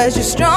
Because you're stronger,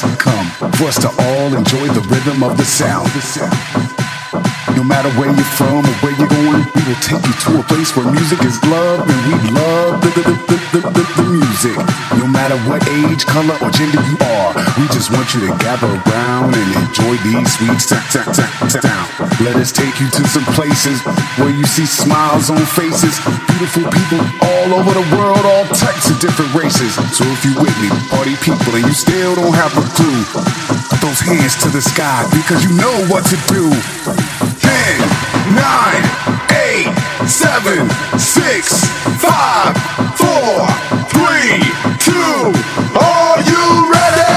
come for us to all enjoy the rhythm of the sound. No matter where you're from or where you're going, we will take you to a place where music is love and we love the, the, the, the, the, the, music. No matter what age, color, or gender you are, we just want you to gather around and enjoy these sweet. Let us take you to some places where you see smiles on faces, beautiful people all over the world, all types of different races. So if you with me, party people, and you still don't have a clue, put those hands to the sky because you know what to do. Ten, nine, eight, seven, six, five, four, three, two. Are you ready?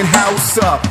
Fucking house up.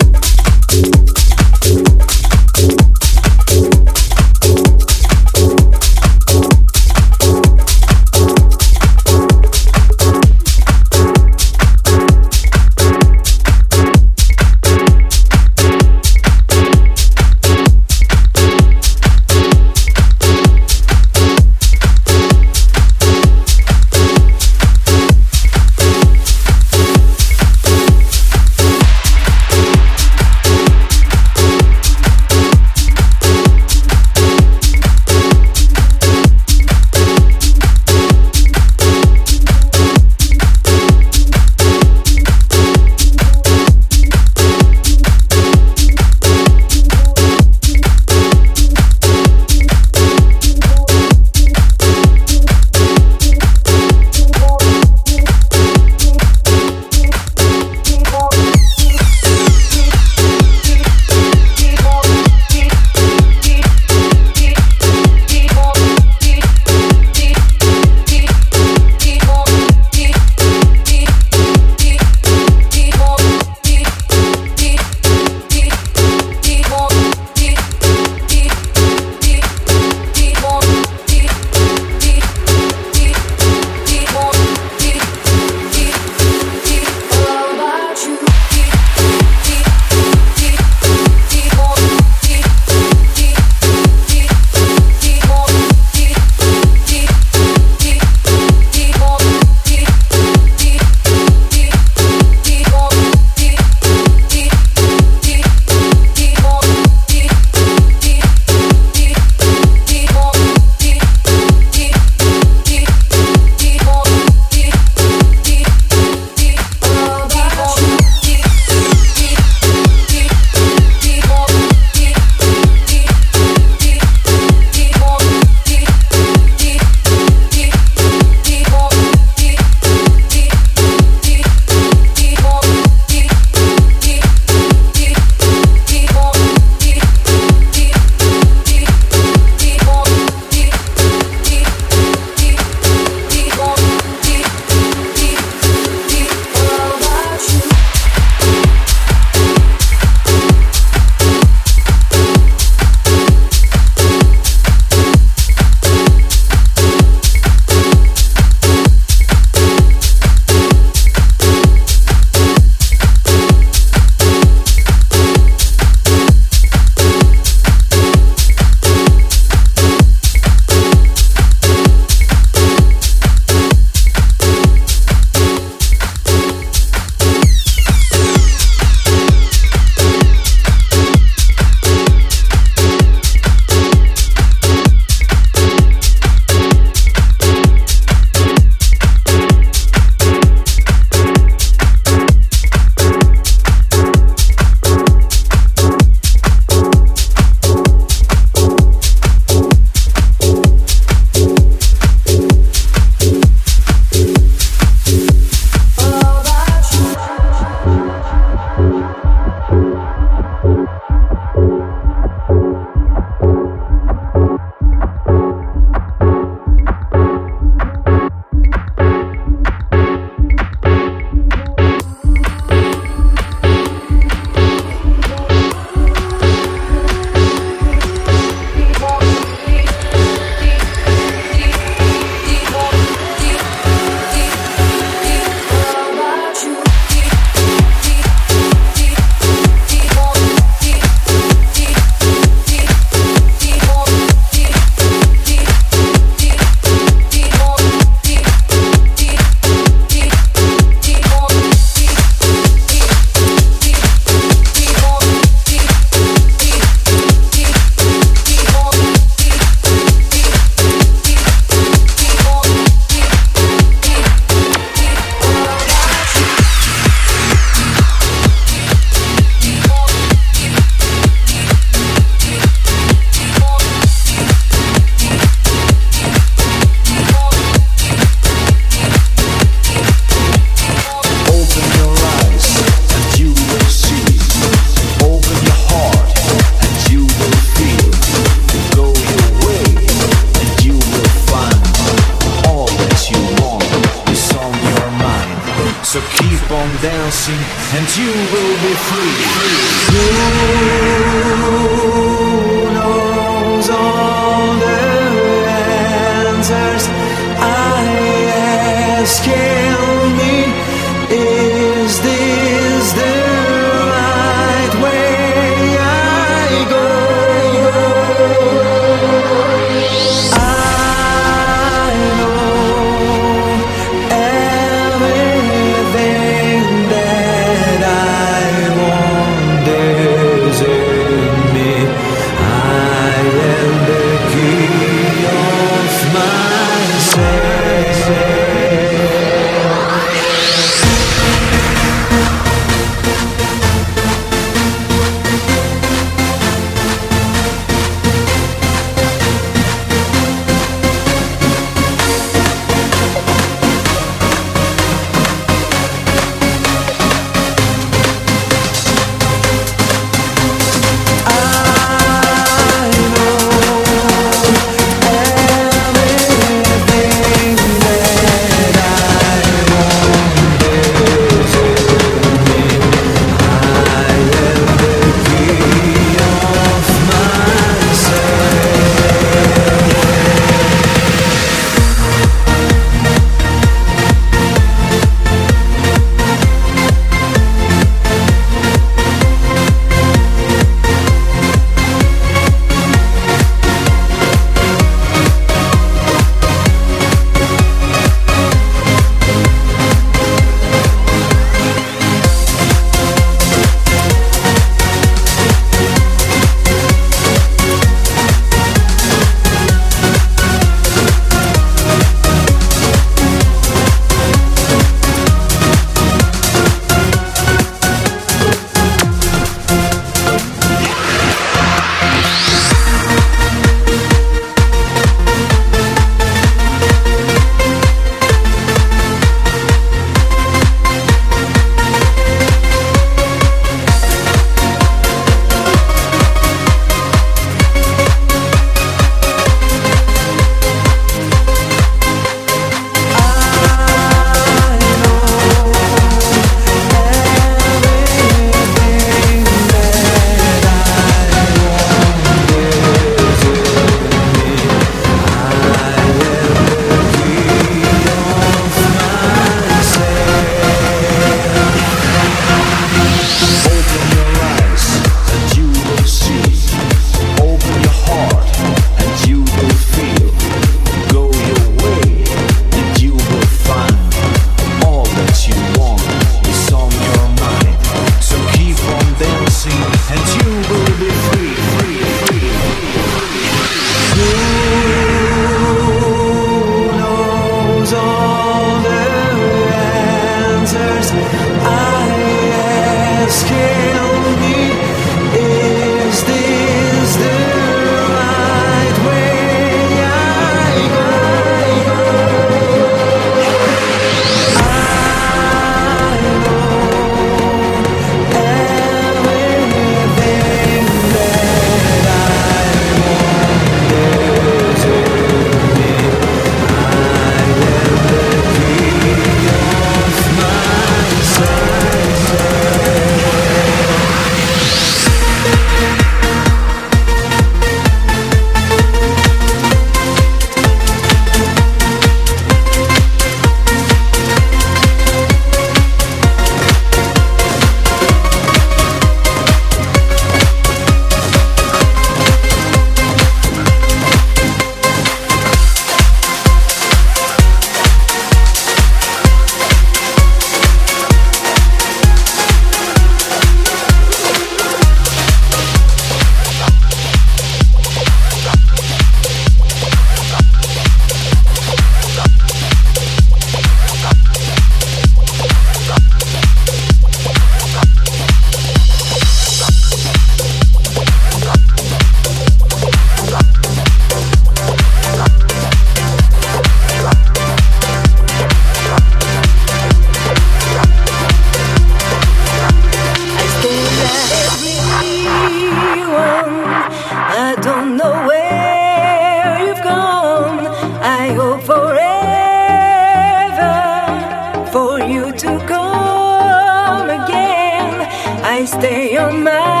Stay on my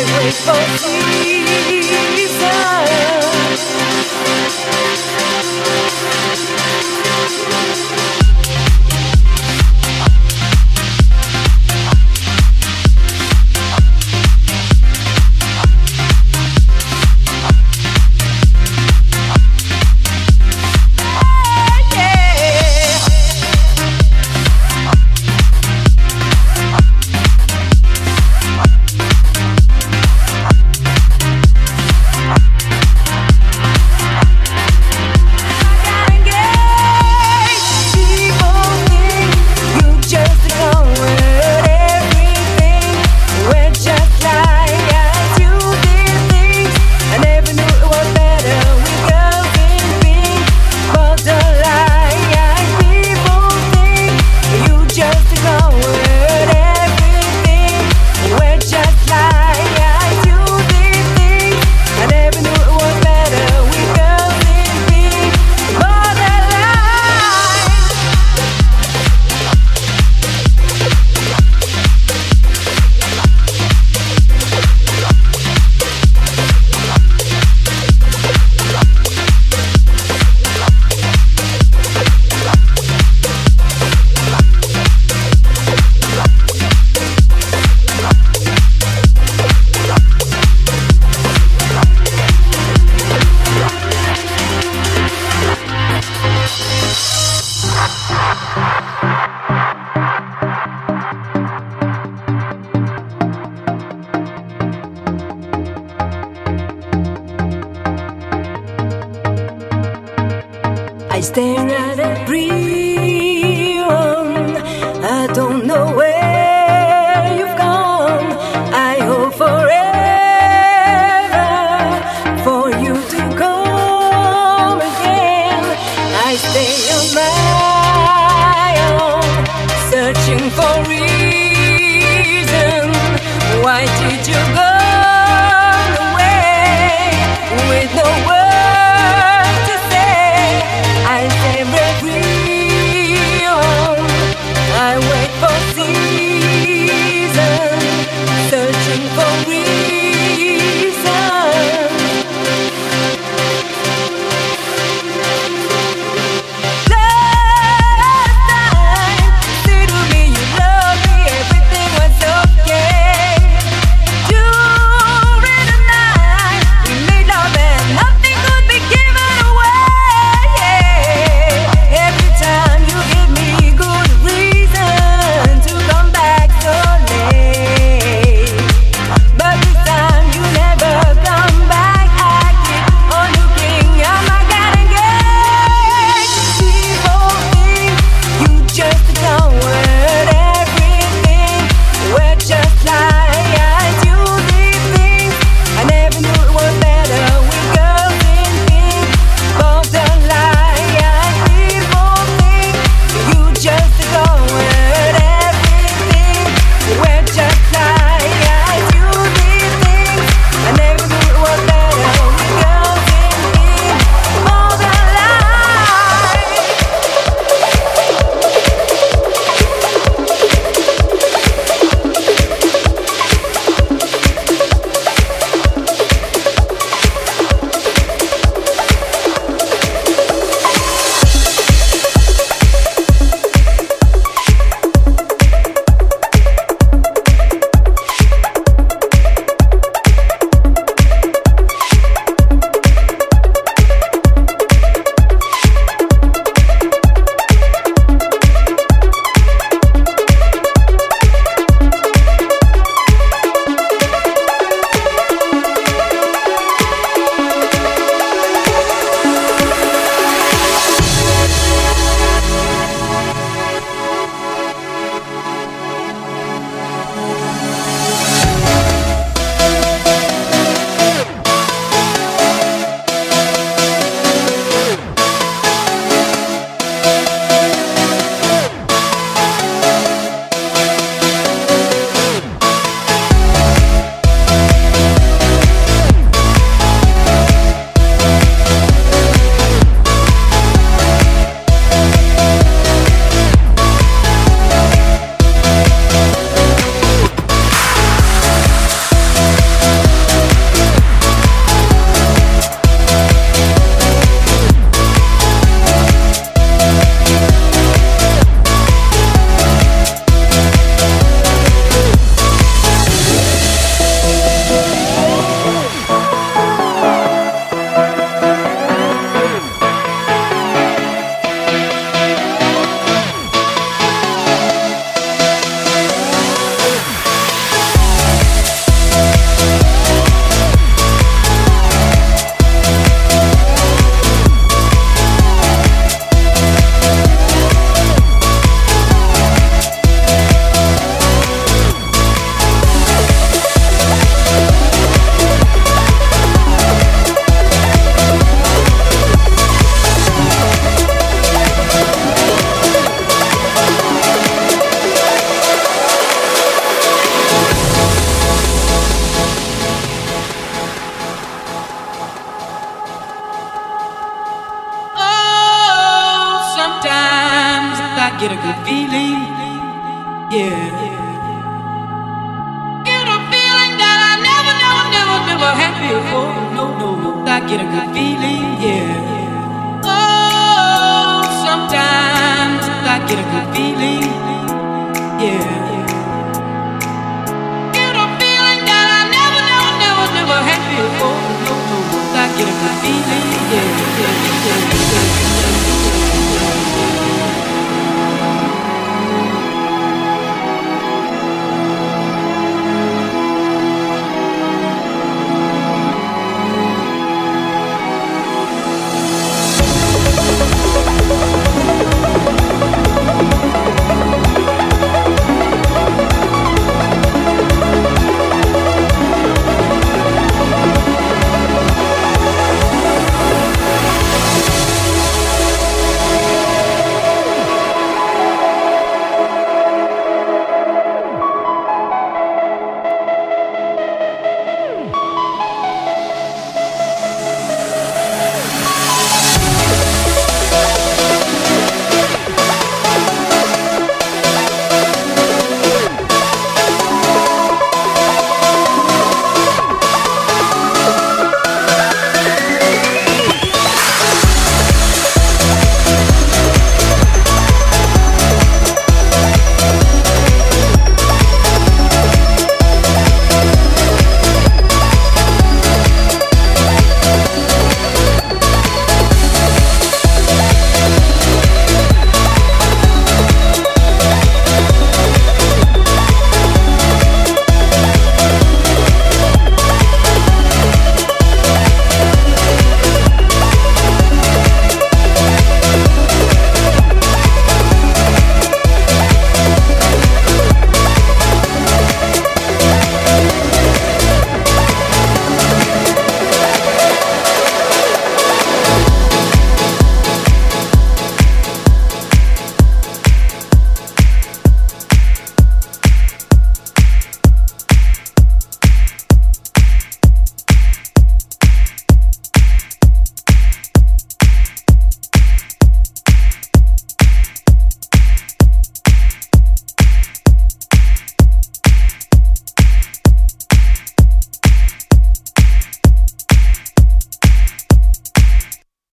Wait for peace.